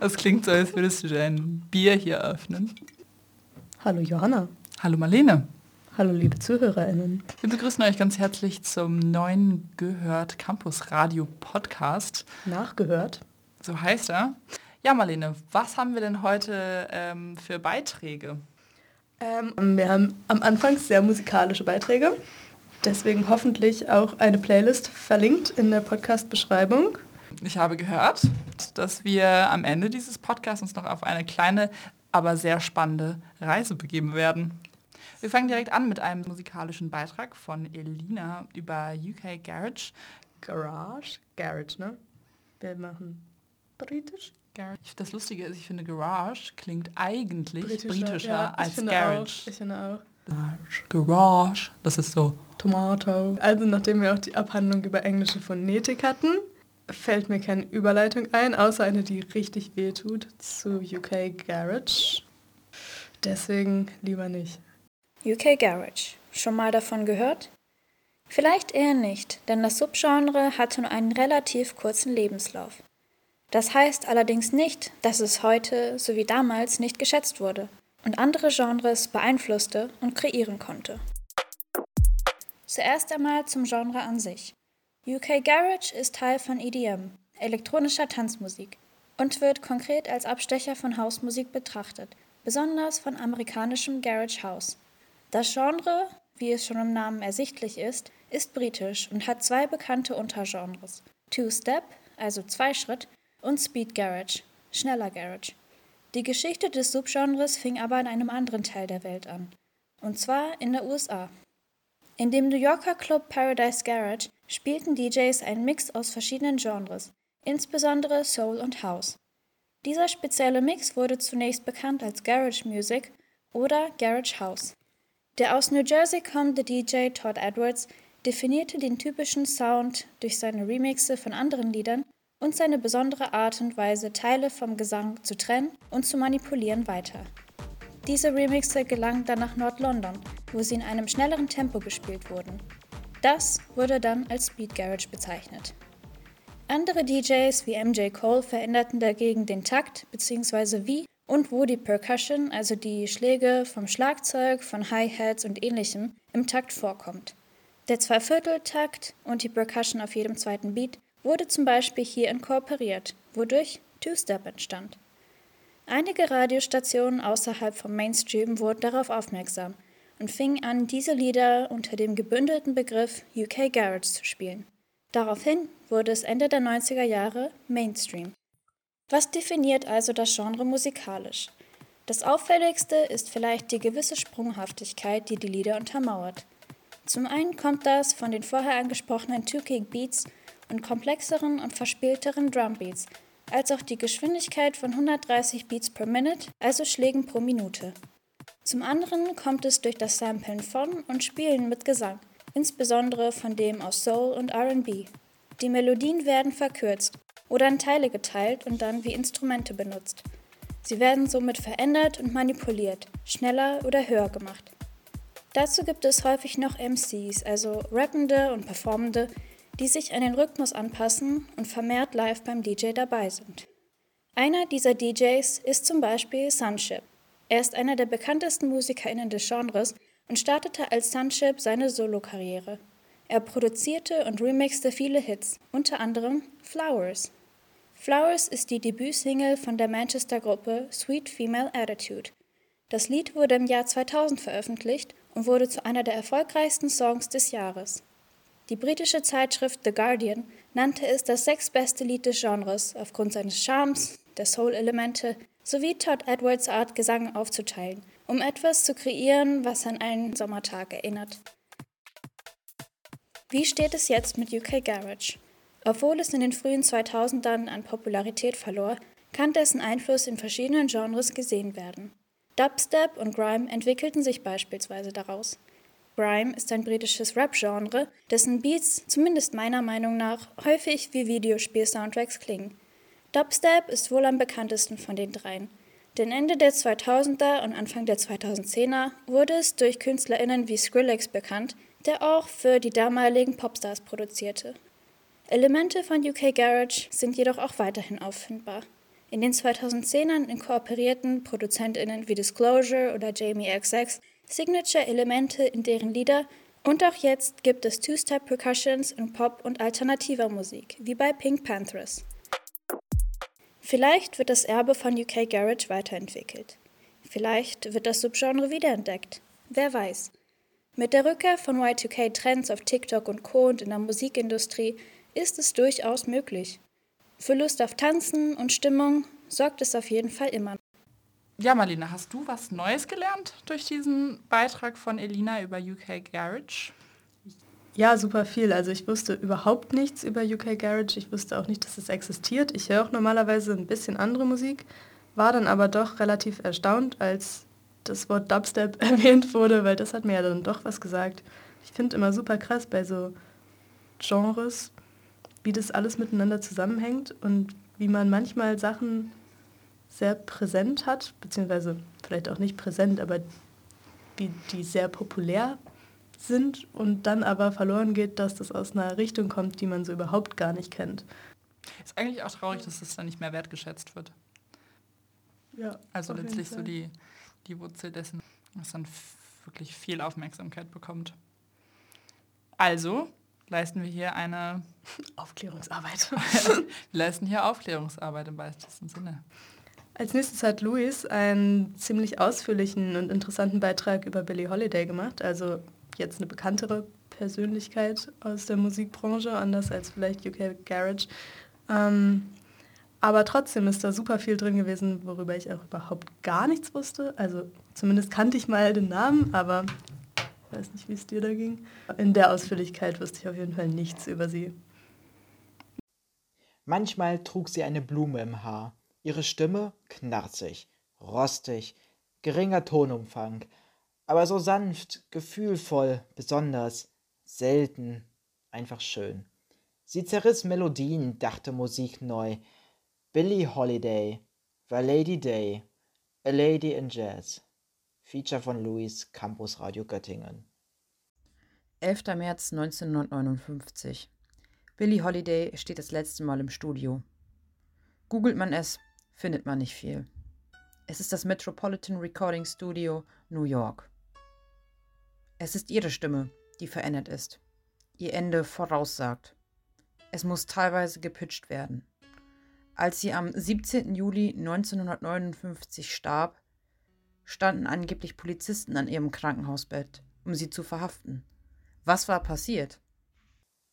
Das klingt so, als würdest du dein Bier hier öffnen. Hallo Johanna. Hallo Marlene. Hallo liebe ZuhörerInnen. Wir begrüßen euch ganz herzlich zum neuen Gehört Campus Radio Podcast. Nachgehört. So heißt er. Ja, Marlene, was haben wir denn heute ähm, für Beiträge? Ähm, wir haben am Anfang sehr musikalische Beiträge. Deswegen hoffentlich auch eine Playlist verlinkt in der Podcast-Beschreibung. Ich habe gehört, dass wir am Ende dieses Podcasts uns noch auf eine kleine, aber sehr spannende Reise begeben werden. Wir fangen direkt an mit einem musikalischen Beitrag von Elina über UK Garage. Garage? Garage, ne? Wir machen britisch. Garage. Das Lustige ist, ich finde Garage klingt eigentlich britischer, britischer ja, als Garage. Auch, ich finde auch. Garage. Garage. Das ist so. Tomato. Also nachdem wir auch die Abhandlung über englische Phonetik hatten, fällt mir keine Überleitung ein, außer eine, die richtig weh tut, zu UK Garage. Deswegen lieber nicht. UK Garage. Schon mal davon gehört? Vielleicht eher nicht, denn das Subgenre hatte nur einen relativ kurzen Lebenslauf. Das heißt allerdings nicht, dass es heute so wie damals nicht geschätzt wurde und andere Genres beeinflusste und kreieren konnte. Zuerst einmal zum Genre an sich. UK Garage ist Teil von EDM, elektronischer Tanzmusik, und wird konkret als Abstecher von Hausmusik betrachtet, besonders von amerikanischem Garage House. Das Genre, wie es schon im Namen ersichtlich ist, ist britisch und hat zwei bekannte Untergenres: Two-Step, also Zweischritt, und Speed Garage, schneller Garage. Die Geschichte des Subgenres fing aber in einem anderen Teil der Welt an, und zwar in der USA. In dem New Yorker Club Paradise Garage spielten DJs einen Mix aus verschiedenen Genres, insbesondere Soul und House. Dieser spezielle Mix wurde zunächst bekannt als Garage Music oder Garage House. Der aus New Jersey kommende DJ Todd Edwards definierte den typischen Sound durch seine Remixe von anderen Liedern und seine besondere Art und Weise, Teile vom Gesang zu trennen und zu manipulieren weiter. Diese Remixe gelangen dann nach Nord-London, wo sie in einem schnelleren Tempo gespielt wurden. Das wurde dann als Speed Garage bezeichnet. Andere DJs wie MJ Cole veränderten dagegen den Takt bzw. wie und wo die Percussion, also die Schläge vom Schlagzeug, von Hi-Hats und ähnlichem, im Takt vorkommt. Der Zweivierteltakt und die Percussion auf jedem zweiten Beat wurde zum Beispiel hier inkorporiert, wodurch Two-Step entstand. Einige Radiostationen außerhalb vom Mainstream wurden darauf aufmerksam und fingen an, diese Lieder unter dem gebündelten Begriff UK Garage zu spielen. Daraufhin wurde es Ende der 90er Jahre Mainstream. Was definiert also das Genre musikalisch? Das auffälligste ist vielleicht die gewisse Sprunghaftigkeit, die die Lieder untermauert. Zum einen kommt das von den vorher angesprochenen Two-Kick Beats und komplexeren und verspielteren Drumbeats, als auch die Geschwindigkeit von 130 Beats per Minute, also Schlägen pro Minute. Zum anderen kommt es durch das Samplen von und Spielen mit Gesang, insbesondere von dem aus Soul und RB. Die Melodien werden verkürzt oder in Teile geteilt und dann wie Instrumente benutzt. Sie werden somit verändert und manipuliert, schneller oder höher gemacht. Dazu gibt es häufig noch MCs, also Rappende und Performende, die sich an den Rhythmus anpassen und vermehrt live beim DJ dabei sind. Einer dieser DJs ist zum Beispiel Sunship. Er ist einer der bekanntesten MusikerInnen des Genres und startete als Sunship seine Solokarriere. Er produzierte und remixte viele Hits, unter anderem Flowers. Flowers ist die Debütsingle von der Manchester-Gruppe Sweet Female Attitude. Das Lied wurde im Jahr 2000 veröffentlicht und wurde zu einer der erfolgreichsten Songs des Jahres. Die britische Zeitschrift The Guardian nannte es das sechstbeste Lied des Genres aufgrund seines Charmes, der Soul-Elemente sowie Todd Edwards Art, Gesang aufzuteilen, um etwas zu kreieren, was an einen Sommertag erinnert. Wie steht es jetzt mit UK Garage? Obwohl es in den frühen 2000ern an Popularität verlor, kann dessen Einfluss in verschiedenen Genres gesehen werden. Dubstep und Grime entwickelten sich beispielsweise daraus. Grime ist ein britisches Rap-Genre, dessen Beats, zumindest meiner Meinung nach, häufig wie Videospiel-Soundtracks klingen. Dubstep ist wohl am bekanntesten von den dreien. Denn Ende der 2000er und Anfang der 2010er wurde es durch KünstlerInnen wie Skrillex bekannt, der auch für die damaligen Popstars produzierte. Elemente von UK Garage sind jedoch auch weiterhin auffindbar. In den 2010ern inkorporierten ProduzentInnen wie Disclosure oder Jamie XX Signature-Elemente in deren Lieder und auch jetzt gibt es Two-Step-Percussions in Pop- und alternativer Musik, wie bei Pink Panthers. Vielleicht wird das Erbe von UK Garage weiterentwickelt. Vielleicht wird das Subgenre wiederentdeckt. Wer weiß. Mit der Rückkehr von Y2K-Trends auf TikTok und Co. und in der Musikindustrie ist es durchaus möglich. Für Lust auf Tanzen und Stimmung sorgt es auf jeden Fall immer. Ja, Marlene, hast du was Neues gelernt durch diesen Beitrag von Elina über UK Garage? Ja, super viel. Also ich wusste überhaupt nichts über UK Garage. Ich wusste auch nicht, dass es existiert. Ich höre auch normalerweise ein bisschen andere Musik, war dann aber doch relativ erstaunt, als das Wort Dubstep erwähnt wurde, weil das hat mir ja dann doch was gesagt. Ich finde immer super krass bei so Genres, wie das alles miteinander zusammenhängt und wie man manchmal Sachen sehr präsent hat, beziehungsweise vielleicht auch nicht präsent, aber wie die sehr populär sind und dann aber verloren geht, dass das aus einer Richtung kommt, die man so überhaupt gar nicht kennt. Ist eigentlich auch traurig, dass das dann nicht mehr wertgeschätzt wird. Ja, also letztlich so die, die Wurzel dessen, was dann wirklich viel Aufmerksamkeit bekommt. Also leisten wir hier eine Aufklärungsarbeit. wir leisten hier Aufklärungsarbeit im weitesten Sinne. Als nächstes hat Luis einen ziemlich ausführlichen und interessanten Beitrag über Billie Holiday gemacht, also jetzt eine bekanntere Persönlichkeit aus der Musikbranche, anders als vielleicht UK Garage. Ähm, aber trotzdem ist da super viel drin gewesen, worüber ich auch überhaupt gar nichts wusste. Also zumindest kannte ich mal den Namen, aber ich weiß nicht, wie es dir da ging. In der Ausführlichkeit wusste ich auf jeden Fall nichts über sie. Manchmal trug sie eine Blume im Haar. Ihre Stimme knarzig, rostig, geringer Tonumfang, aber so sanft, gefühlvoll, besonders, selten, einfach schön. Sie zerriss Melodien, dachte Musik neu. Billie Holiday Lady Day, A Lady in Jazz. Feature von Louis, Campus Radio Göttingen. 11. März 1959. Billie Holiday steht das letzte Mal im Studio. Googelt man es, findet man nicht viel. Es ist das Metropolitan Recording Studio, New York. Es ist ihre Stimme, die verändert ist, ihr Ende voraussagt. Es muss teilweise gepitcht werden. Als sie am 17. Juli 1959 starb, standen angeblich Polizisten an ihrem Krankenhausbett, um sie zu verhaften. Was war passiert?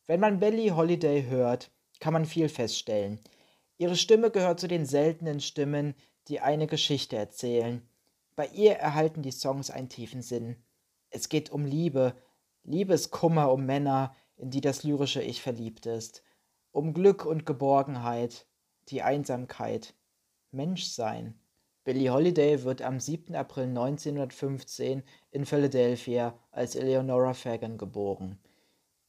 Wenn man Billie Holiday hört, kann man viel feststellen. Ihre Stimme gehört zu den seltenen Stimmen, die eine Geschichte erzählen. Bei ihr erhalten die Songs einen tiefen Sinn. Es geht um Liebe, Liebeskummer um Männer, in die das lyrische Ich verliebt ist, um Glück und Geborgenheit, die Einsamkeit, Menschsein. Billie Holiday wird am 7. April 1915 in Philadelphia als Eleonora Fagan geboren.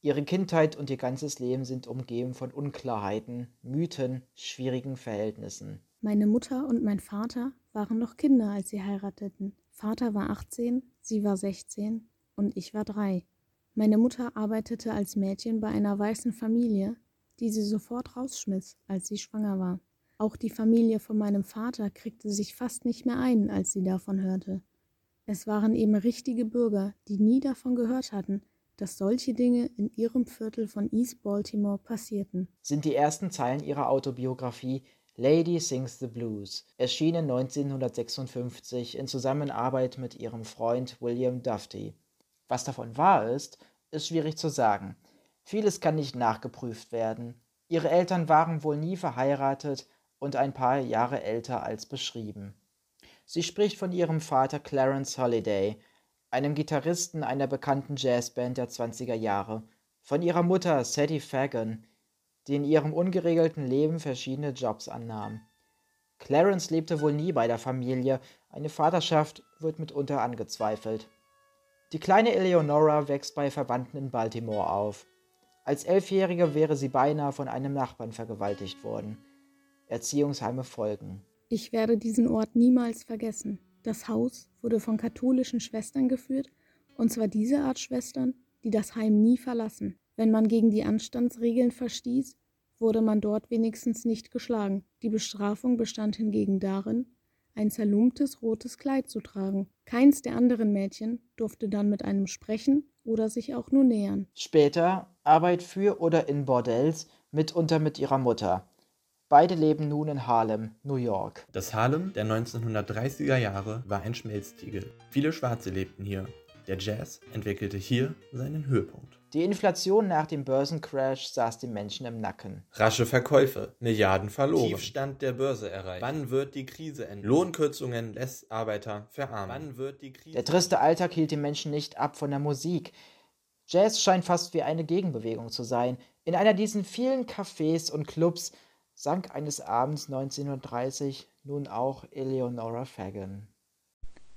Ihre Kindheit und ihr ganzes Leben sind umgeben von Unklarheiten, Mythen, schwierigen Verhältnissen. Meine Mutter und mein Vater waren noch Kinder, als sie heirateten. Vater war 18, sie war 16 und ich war drei. Meine Mutter arbeitete als Mädchen bei einer weißen Familie, die sie sofort rausschmiss, als sie schwanger war. Auch die Familie von meinem Vater kriegte sich fast nicht mehr ein, als sie davon hörte. Es waren eben richtige Bürger, die nie davon gehört hatten, dass solche Dinge in ihrem Viertel von East Baltimore passierten. Sind die ersten Zeilen ihrer Autobiografie Lady Sings the Blues, erschienen 1956 in Zusammenarbeit mit ihrem Freund William Dufty. Was davon wahr ist, ist schwierig zu sagen. Vieles kann nicht nachgeprüft werden. Ihre Eltern waren wohl nie verheiratet und ein paar Jahre älter als beschrieben. Sie spricht von ihrem Vater Clarence Holiday, einem Gitarristen einer bekannten Jazzband der 20er Jahre, von ihrer Mutter Sadie Fagan, die in ihrem ungeregelten Leben verschiedene Jobs annahm. Clarence lebte wohl nie bei der Familie, eine Vaterschaft wird mitunter angezweifelt. Die kleine Eleonora wächst bei Verwandten in Baltimore auf. Als Elfjährige wäre sie beinahe von einem Nachbarn vergewaltigt worden. Erziehungsheime folgen. Ich werde diesen Ort niemals vergessen. Das Haus wurde von katholischen Schwestern geführt, und zwar diese Art Schwestern, die das Heim nie verlassen. Wenn man gegen die Anstandsregeln verstieß, wurde man dort wenigstens nicht geschlagen. Die Bestrafung bestand hingegen darin, ein zerlumptes rotes Kleid zu tragen. Keins der anderen Mädchen durfte dann mit einem sprechen oder sich auch nur nähern. Später Arbeit für oder in Bordells, mitunter mit ihrer Mutter. Beide leben nun in Harlem, New York. Das Harlem der 1930er Jahre war ein Schmelztiegel. Viele Schwarze lebten hier. Der Jazz entwickelte hier seinen Höhepunkt. Die Inflation nach dem Börsencrash saß den Menschen im Nacken. Rasche Verkäufe, Milliarden verloren. Tiefstand der Börse erreicht. Wann wird die Krise enden? Lohnkürzungen lässt Arbeiter verarmen. Wann wird die Krise Der triste Alltag hielt den Menschen nicht ab von der Musik. Jazz scheint fast wie eine Gegenbewegung zu sein. In einer dieser vielen Cafés und Clubs sank eines Abends 1930 nun auch Eleonora Fagan.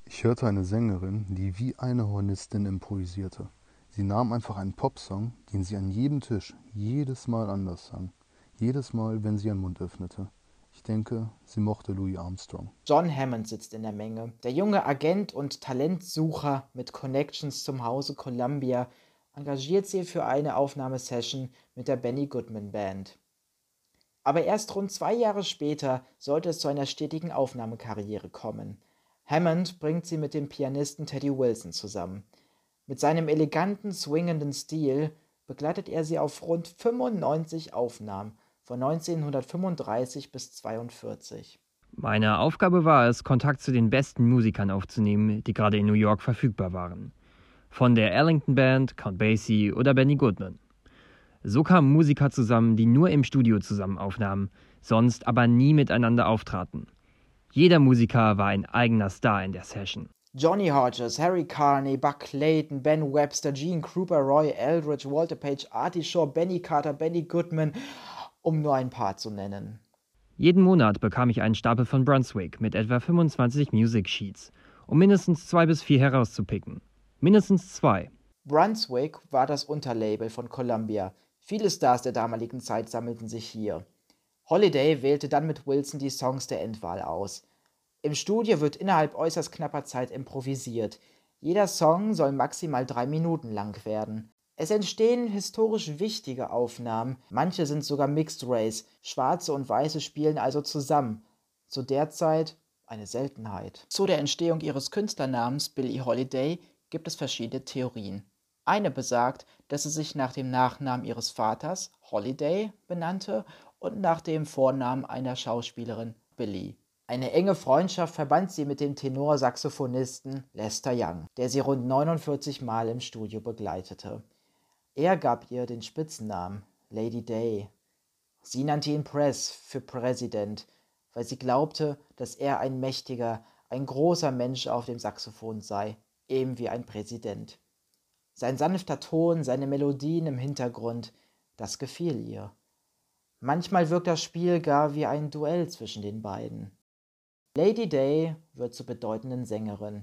Ich hörte eine Sängerin, die wie eine Hornistin improvisierte. Sie nahm einfach einen Popsong, den sie an jedem Tisch jedes Mal anders sang. Jedes Mal, wenn sie ihren Mund öffnete. Ich denke, sie mochte Louis Armstrong. John Hammond sitzt in der Menge. Der junge Agent und Talentsucher mit Connections zum Hause Columbia engagiert sie für eine Aufnahmesession mit der Benny Goodman Band. Aber erst rund zwei Jahre später sollte es zu einer stetigen Aufnahmekarriere kommen. Hammond bringt sie mit dem Pianisten Teddy Wilson zusammen. Mit seinem eleganten, swingenden Stil begleitet er sie auf rund 95 Aufnahmen von 1935 bis 1942. Meine Aufgabe war es, Kontakt zu den besten Musikern aufzunehmen, die gerade in New York verfügbar waren. Von der Ellington Band, Count Basie oder Benny Goodman. So kamen Musiker zusammen, die nur im Studio zusammen aufnahmen, sonst aber nie miteinander auftraten. Jeder Musiker war ein eigener Star in der Session. Johnny Hodges, Harry Carney, Buck Clayton, Ben Webster, Gene Krupa, Roy Eldridge, Walter Page, Artie Shaw, Benny Carter, Benny Goodman, um nur ein paar zu nennen. Jeden Monat bekam ich einen Stapel von Brunswick mit etwa 25 Music Sheets, um mindestens zwei bis vier herauszupicken. Mindestens zwei. Brunswick war das Unterlabel von Columbia. Viele Stars der damaligen Zeit sammelten sich hier. Holiday wählte dann mit Wilson die Songs der Endwahl aus. Im Studio wird innerhalb äußerst knapper Zeit improvisiert. Jeder Song soll maximal drei Minuten lang werden. Es entstehen historisch wichtige Aufnahmen, manche sind sogar Mixed Race, Schwarze und Weiße spielen also zusammen. Zu der Zeit eine Seltenheit. Zu der Entstehung ihres Künstlernamens Billie Holiday gibt es verschiedene Theorien. Eine besagt, dass sie sich nach dem Nachnamen ihres Vaters, Holiday, benannte und nach dem Vornamen einer Schauspielerin, Billie. Eine enge Freundschaft verband sie mit dem Tenorsaxophonisten Lester Young, der sie rund 49 Mal im Studio begleitete. Er gab ihr den Spitzennamen Lady Day. Sie nannte ihn Press für Präsident, weil sie glaubte, dass er ein mächtiger, ein großer Mensch auf dem Saxophon sei, eben wie ein Präsident. Sein sanfter Ton, seine Melodien im Hintergrund, das gefiel ihr. Manchmal wirkt das Spiel gar wie ein Duell zwischen den beiden. Lady Day wird zur bedeutenden Sängerin.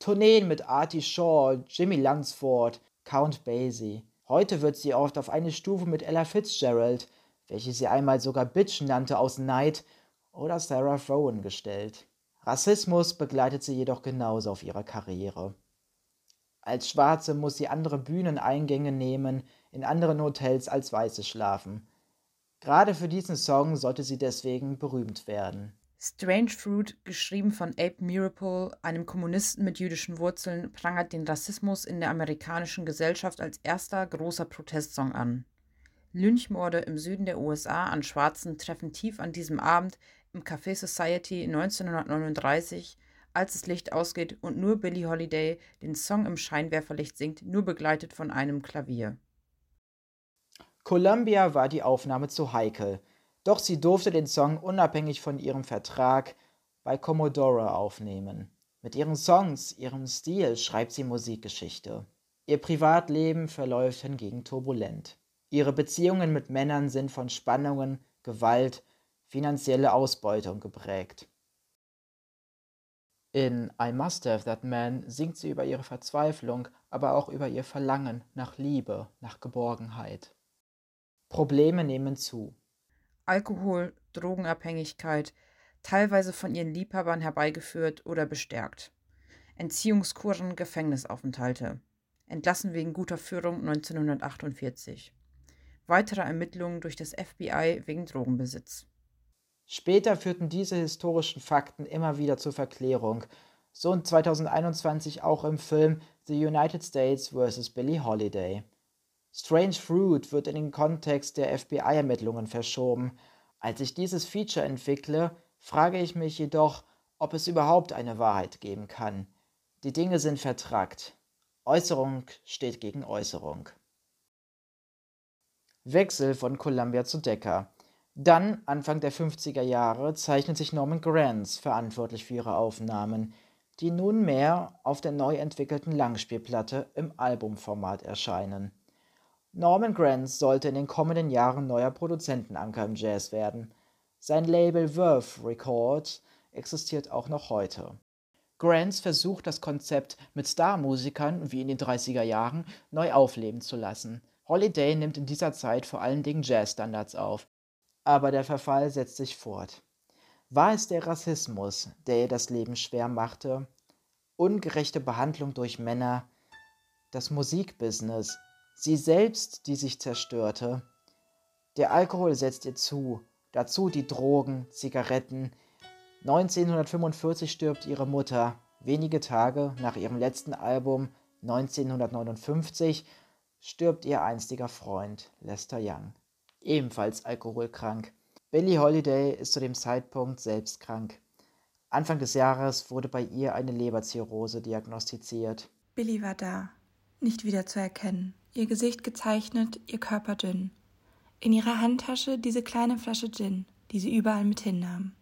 Tourneen mit Artie Shaw, Jimmy Lunsford, Count Basie. Heute wird sie oft auf eine Stufe mit Ella Fitzgerald, welche sie einmal sogar Bitch nannte aus Neid, oder Sarah Vaughan gestellt. Rassismus begleitet sie jedoch genauso auf ihrer Karriere. Als Schwarze muss sie andere Bühneneingänge nehmen, in anderen Hotels als Weiße schlafen. Gerade für diesen Song sollte sie deswegen berühmt werden. Strange Fruit, geschrieben von Abe Mirapole, einem Kommunisten mit jüdischen Wurzeln, prangert den Rassismus in der amerikanischen Gesellschaft als erster großer Protestsong an. Lynchmorde im Süden der USA an Schwarzen treffen tief an diesem Abend im Café Society 1939, als das Licht ausgeht und nur Billie Holiday den Song im Scheinwerferlicht singt, nur begleitet von einem Klavier. Columbia war die Aufnahme zu heikel, doch sie durfte den Song unabhängig von ihrem Vertrag bei Commodore aufnehmen. Mit ihren Songs, ihrem Stil schreibt sie Musikgeschichte. Ihr Privatleben verläuft hingegen turbulent. Ihre Beziehungen mit Männern sind von Spannungen, Gewalt, finanzielle Ausbeutung geprägt. In I Must Have That Man singt sie über ihre Verzweiflung, aber auch über ihr Verlangen nach Liebe, nach Geborgenheit. Probleme nehmen zu. Alkohol, Drogenabhängigkeit, teilweise von ihren Liebhabern herbeigeführt oder bestärkt. Entziehungskuren, Gefängnisaufenthalte. Entlassen wegen guter Führung 1948. weitere Ermittlungen durch das FBI wegen Drogenbesitz. Später führten diese historischen Fakten immer wieder zur Verklärung, so 2021 auch im Film The United States vs. Billie Holiday. Strange Fruit wird in den Kontext der FBI-Ermittlungen verschoben. Als ich dieses Feature entwickle, frage ich mich jedoch, ob es überhaupt eine Wahrheit geben kann. Die Dinge sind vertrackt. Äußerung steht gegen Äußerung. Wechsel von Columbia zu Decca. Dann, Anfang der 50er Jahre, zeichnet sich Norman Granz verantwortlich für ihre Aufnahmen, die nunmehr auf der neu entwickelten Langspielplatte im Albumformat erscheinen. Norman Granz sollte in den kommenden Jahren neuer Produzentenanker im Jazz werden. Sein Label Verve Records existiert auch noch heute. Granz versucht das Konzept mit Starmusikern wie in den 30er Jahren neu aufleben zu lassen. Holiday nimmt in dieser Zeit vor allen Dingen Jazzstandards auf, aber der Verfall setzt sich fort. War es der Rassismus, der ihr das Leben schwer machte? Ungerechte Behandlung durch Männer? Das Musikbusiness? Sie selbst, die sich zerstörte? Der Alkohol setzt ihr zu, dazu die Drogen, Zigaretten. 1945 stirbt ihre Mutter, wenige Tage nach ihrem letzten Album 1959 stirbt ihr einstiger Freund Lester Young ebenfalls alkoholkrank. Billie Holiday ist zu dem Zeitpunkt selbst krank. Anfang des Jahres wurde bei ihr eine Leberzirrhose diagnostiziert. Billie war da, nicht wieder zu erkennen. Ihr Gesicht gezeichnet, ihr Körper dünn. In ihrer Handtasche diese kleine Flasche Gin, die sie überall mit hinnahm.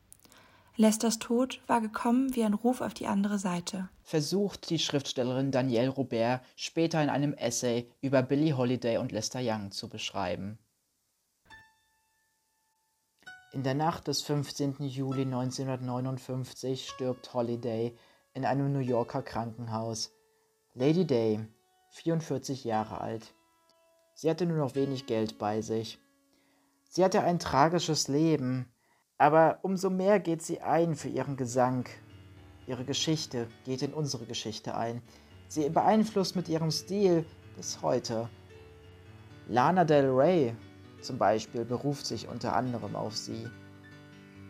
Lesters Tod war gekommen wie ein Ruf auf die andere Seite. Versucht die Schriftstellerin Danielle Robert später in einem Essay über Billie Holiday und Lester Young zu beschreiben. In der Nacht des 15. Juli 1959 stirbt Holiday in einem New Yorker Krankenhaus. Lady Day, 44 Jahre alt. Sie hatte nur noch wenig Geld bei sich. Sie hatte ein tragisches Leben, aber umso mehr geht sie ein für ihren Gesang. Ihre Geschichte geht in unsere Geschichte ein. Sie beeinflusst mit ihrem Stil bis heute. Lana Del Rey zum Beispiel beruft sich unter anderem auf sie.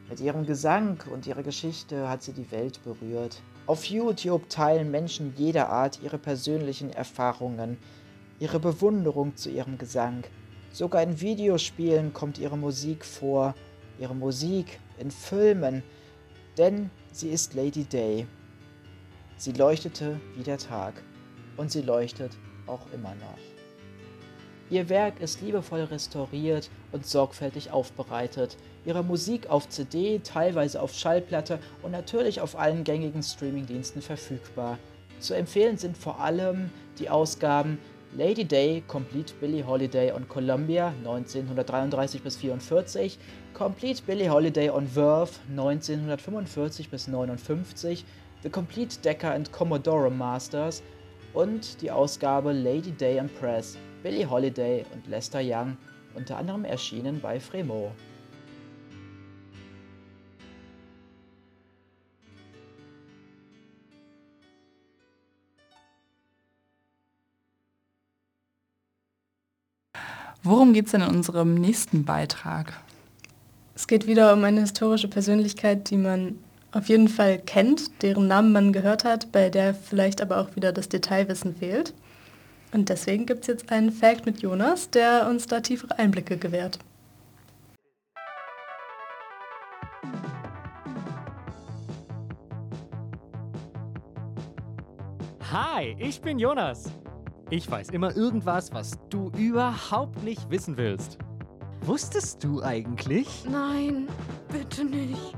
Mit ihrem Gesang und ihrer Geschichte hat sie die Welt berührt. Auf YouTube teilen Menschen jeder Art ihre persönlichen Erfahrungen, ihre Bewunderung zu ihrem Gesang. Sogar in Videospielen kommt ihre Musik vor, ihre Musik in Filmen, denn sie ist Lady Day. Sie leuchtete wie der Tag und sie leuchtet auch immer noch. Ihr Werk ist liebevoll restauriert und sorgfältig aufbereitet. Ihre Musik auf CD, teilweise auf Schallplatte und natürlich auf allen gängigen Streamingdiensten verfügbar. Zu empfehlen sind vor allem die Ausgaben Lady Day, Complete Billie Holiday on Columbia 1933 bis 44, Complete Billie Holiday on Verve 1945 bis 59, The Complete Decca and Commodore Masters und die Ausgabe Lady Day and Press Billie Holiday und Lester Young, unter anderem erschienen bei Fremont. Worum geht es denn in unserem nächsten Beitrag? Es geht wieder um eine historische Persönlichkeit, die man auf jeden Fall kennt, deren Namen man gehört hat, bei der vielleicht aber auch wieder das Detailwissen fehlt. Und deswegen gibt es jetzt einen Fact mit Jonas, der uns da tiefere Einblicke gewährt. Hi, ich bin Jonas. Ich weiß immer irgendwas, was du überhaupt nicht wissen willst. Wusstest du eigentlich? Nein, bitte nicht.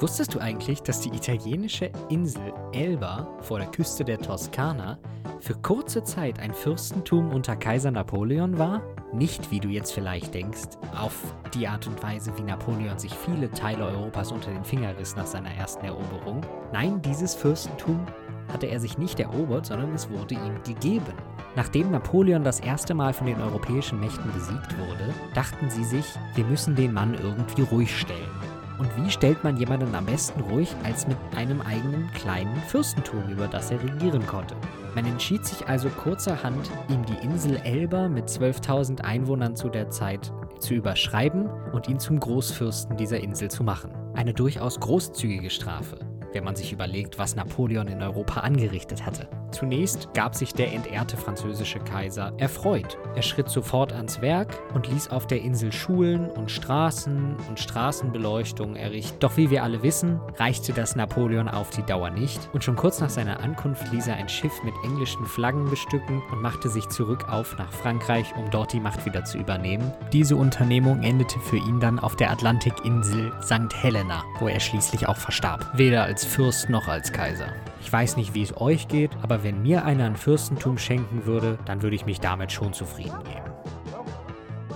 Wusstest du eigentlich, dass die italienische Insel Elba vor der Küste der Toskana für kurze Zeit ein Fürstentum unter Kaiser Napoleon war? Nicht, wie du jetzt vielleicht denkst, auf die Art und Weise, wie Napoleon sich viele Teile Europas unter den Finger riss nach seiner ersten Eroberung. Nein, dieses Fürstentum hatte er sich nicht erobert, sondern es wurde ihm gegeben. Nachdem Napoleon das erste Mal von den europäischen Mächten besiegt wurde, dachten sie sich, wir müssen den Mann irgendwie ruhig stellen. Und wie stellt man jemanden am besten ruhig als mit einem eigenen kleinen Fürstentum, über das er regieren konnte? Man entschied sich also kurzerhand, ihm die Insel Elba mit 12.000 Einwohnern zu der Zeit zu überschreiben und ihn zum Großfürsten dieser Insel zu machen. Eine durchaus großzügige Strafe wenn man sich überlegt, was Napoleon in Europa angerichtet hatte. Zunächst gab sich der entehrte französische Kaiser erfreut. Er schritt sofort ans Werk und ließ auf der Insel Schulen und Straßen und Straßenbeleuchtung errichten. Doch wie wir alle wissen, reichte das Napoleon auf die Dauer nicht und schon kurz nach seiner Ankunft ließ er ein Schiff mit englischen Flaggen bestücken und machte sich zurück auf nach Frankreich, um dort die Macht wieder zu übernehmen. Diese Unternehmung endete für ihn dann auf der Atlantikinsel St. Helena, wo er schließlich auch verstarb. Weder als Fürst noch als Kaiser. Ich weiß nicht, wie es euch geht, aber wenn mir einer ein Fürstentum schenken würde, dann würde ich mich damit schon zufrieden geben.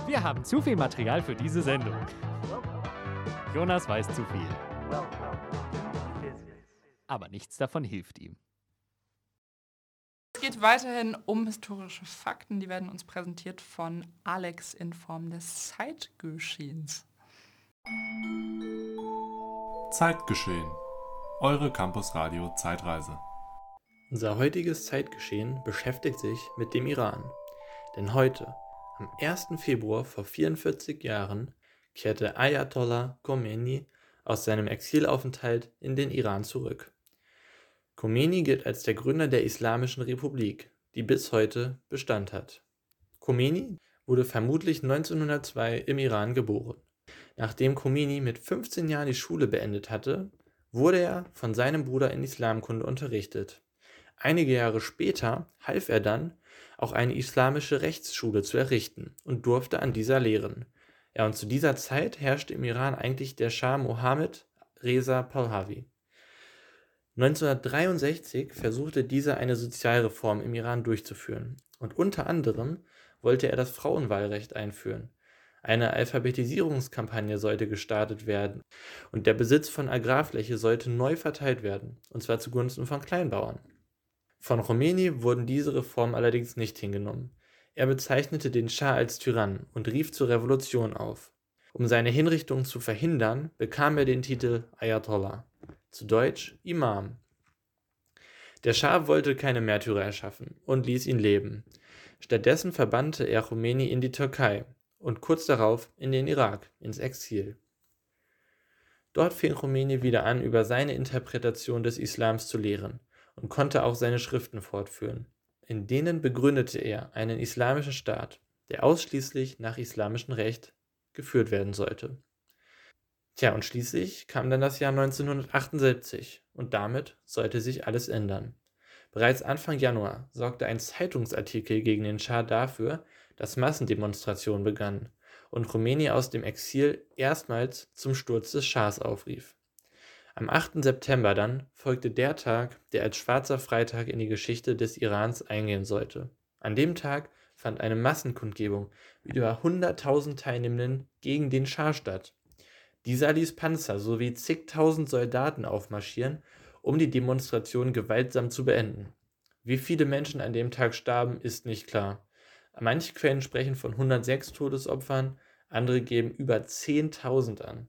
Wir haben zu viel Material für diese Sendung. Jonas weiß zu viel. Aber nichts davon hilft ihm. Es geht weiterhin um historische Fakten. Die werden uns präsentiert von Alex in Form des Zeitgeschehens. Zeitgeschehen eure Campus Radio Zeitreise. Unser heutiges Zeitgeschehen beschäftigt sich mit dem Iran. Denn heute, am 1. Februar vor 44 Jahren, kehrte Ayatollah Khomeini aus seinem Exilaufenthalt in den Iran zurück. Khomeini gilt als der Gründer der Islamischen Republik, die bis heute Bestand hat. Khomeini wurde vermutlich 1902 im Iran geboren. Nachdem Khomeini mit 15 Jahren die Schule beendet hatte, wurde er von seinem Bruder in Islamkunde unterrichtet. Einige Jahre später half er dann, auch eine islamische Rechtsschule zu errichten und durfte an dieser lehren. Ja, und zu dieser Zeit herrschte im Iran eigentlich der Schah Mohammed Reza Pahlavi. 1963 versuchte dieser eine Sozialreform im Iran durchzuführen und unter anderem wollte er das Frauenwahlrecht einführen. Eine Alphabetisierungskampagne sollte gestartet werden und der Besitz von Agrarfläche sollte neu verteilt werden, und zwar zugunsten von Kleinbauern. Von Khomeini wurden diese Reformen allerdings nicht hingenommen. Er bezeichnete den Schah als Tyrann und rief zur Revolution auf. Um seine Hinrichtung zu verhindern, bekam er den Titel Ayatollah, zu Deutsch Imam. Der Schah wollte keine Märtyrer erschaffen und ließ ihn leben. Stattdessen verbannte er Khomeini in die Türkei, und kurz darauf in den Irak, ins Exil. Dort fing Khomeini wieder an, über seine Interpretation des Islams zu lehren und konnte auch seine Schriften fortführen. In denen begründete er einen islamischen Staat, der ausschließlich nach islamischem Recht geführt werden sollte. Tja, und schließlich kam dann das Jahr 1978 und damit sollte sich alles ändern. Bereits Anfang Januar sorgte ein Zeitungsartikel gegen den Schah dafür, dass Massendemonstrationen begannen und Khomeini aus dem Exil erstmals zum Sturz des Schahs aufrief. Am 8. September dann folgte der Tag, der als Schwarzer Freitag in die Geschichte des Irans eingehen sollte. An dem Tag fand eine Massenkundgebung mit über 100.000 Teilnehmenden gegen den Schah statt. Dieser ließ Panzer sowie zigtausend Soldaten aufmarschieren, um die Demonstration gewaltsam zu beenden. Wie viele Menschen an dem Tag starben, ist nicht klar. Manche Quellen sprechen von 106 Todesopfern, andere geben über 10.000 an.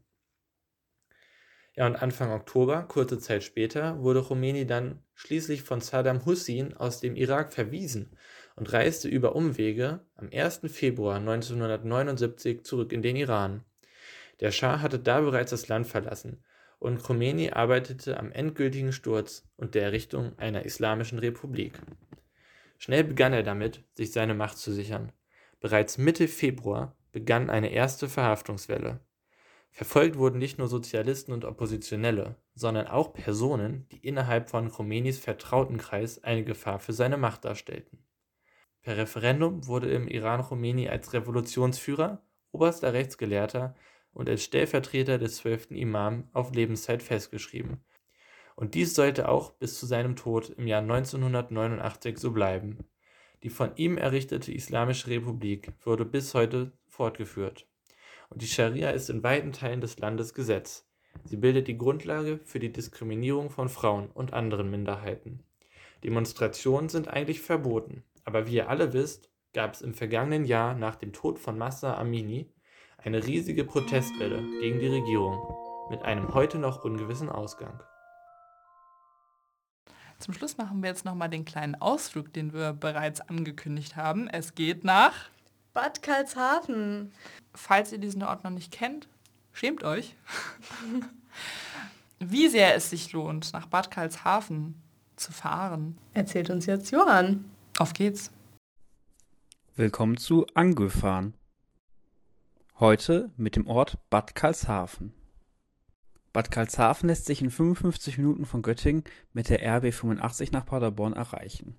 Ja, und Anfang Oktober, kurze Zeit später, wurde Khomeini dann schließlich von Saddam Hussein aus dem Irak verwiesen und reiste über Umwege am 1. Februar 1979 zurück in den Iran. Der Schah hatte da bereits das Land verlassen und Khomeini arbeitete am endgültigen Sturz und der Errichtung einer islamischen Republik. Schnell begann er damit, sich seine Macht zu sichern. Bereits Mitte Februar begann eine erste Verhaftungswelle. Verfolgt wurden nicht nur Sozialisten und Oppositionelle, sondern auch Personen, die innerhalb von Khomeinis Vertrautenkreis eine Gefahr für seine Macht darstellten. Per Referendum wurde im Iran Khomeini als Revolutionsführer, oberster Rechtsgelehrter und als Stellvertreter des zwölften Imam auf Lebenszeit festgeschrieben und dies sollte auch bis zu seinem Tod im Jahr 1989 so bleiben. Die von ihm errichtete Islamische Republik wurde bis heute fortgeführt. Und die Scharia ist in weiten Teilen des Landes Gesetz. Sie bildet die Grundlage für die Diskriminierung von Frauen und anderen Minderheiten. Demonstrationen sind eigentlich verboten, aber wie ihr alle wisst, gab es im vergangenen Jahr nach dem Tod von Massa Amini eine riesige Protestwelle gegen die Regierung mit einem heute noch ungewissen Ausgang. Zum Schluss machen wir jetzt nochmal den kleinen Ausflug, den wir bereits angekündigt haben. Es geht nach Bad Karlshafen. Falls ihr diesen Ort noch nicht kennt, schämt euch. Wie sehr es sich lohnt, nach Bad Karlshafen zu fahren. Erzählt uns jetzt Johann. Auf geht's. Willkommen zu Angefahren. Heute mit dem Ort Bad Karlshafen. Bad Karlshafen lässt sich in 55 Minuten von Göttingen mit der RB 85 nach Paderborn erreichen.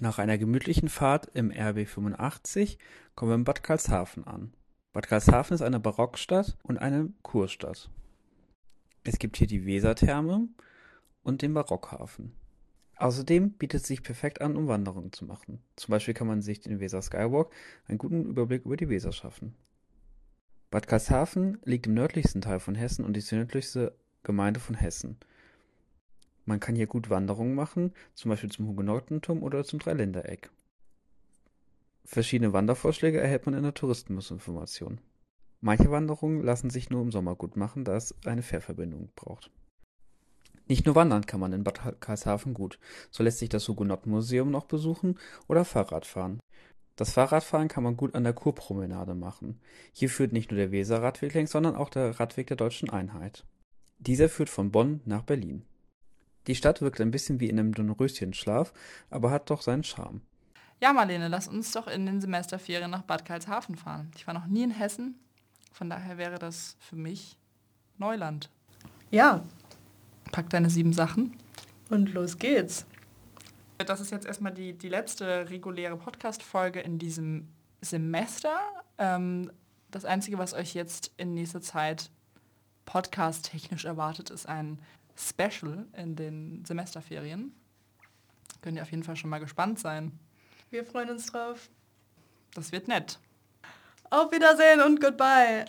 Nach einer gemütlichen Fahrt im RB 85 kommen wir in Bad Karlshafen an. Bad Karlshafen ist eine Barockstadt und eine Kurstadt. Es gibt hier die Wesertherme und den Barockhafen. Außerdem bietet es sich perfekt an, um Wanderungen zu machen. Zum Beispiel kann man sich den Weser Skywalk einen guten Überblick über die Weser schaffen. Bad Karlshafen liegt im nördlichsten Teil von Hessen und ist die nördlichste Gemeinde von Hessen. Man kann hier gut Wanderungen machen, zum Beispiel zum Hugenottenturm oder zum Dreiländereck. Verschiedene Wandervorschläge erhält man in der Touristenbusinformation. Manche Wanderungen lassen sich nur im Sommer gut machen, da es eine Fährverbindung braucht. Nicht nur wandern kann man in Bad Karlshafen gut, so lässt sich das Hugenottenmuseum noch besuchen oder Fahrrad fahren. Das Fahrradfahren kann man gut an der Kurpromenade machen. Hier führt nicht nur der Weser-Radweg längs, sondern auch der Radweg der Deutschen Einheit. Dieser führt von Bonn nach Berlin. Die Stadt wirkt ein bisschen wie in einem Dornröschenschlaf, aber hat doch seinen Charme. Ja, Marlene, lass uns doch in den Semesterferien nach Bad Karlshafen fahren. Ich war noch nie in Hessen, von daher wäre das für mich Neuland. Ja. Pack deine sieben Sachen. Und los geht's. Das ist jetzt erstmal die, die letzte reguläre Podcast-Folge in diesem Semester. Ähm, das Einzige, was euch jetzt in nächster Zeit podcast-technisch erwartet, ist ein Special in den Semesterferien. Könnt ihr auf jeden Fall schon mal gespannt sein. Wir freuen uns drauf. Das wird nett. Auf Wiedersehen und goodbye.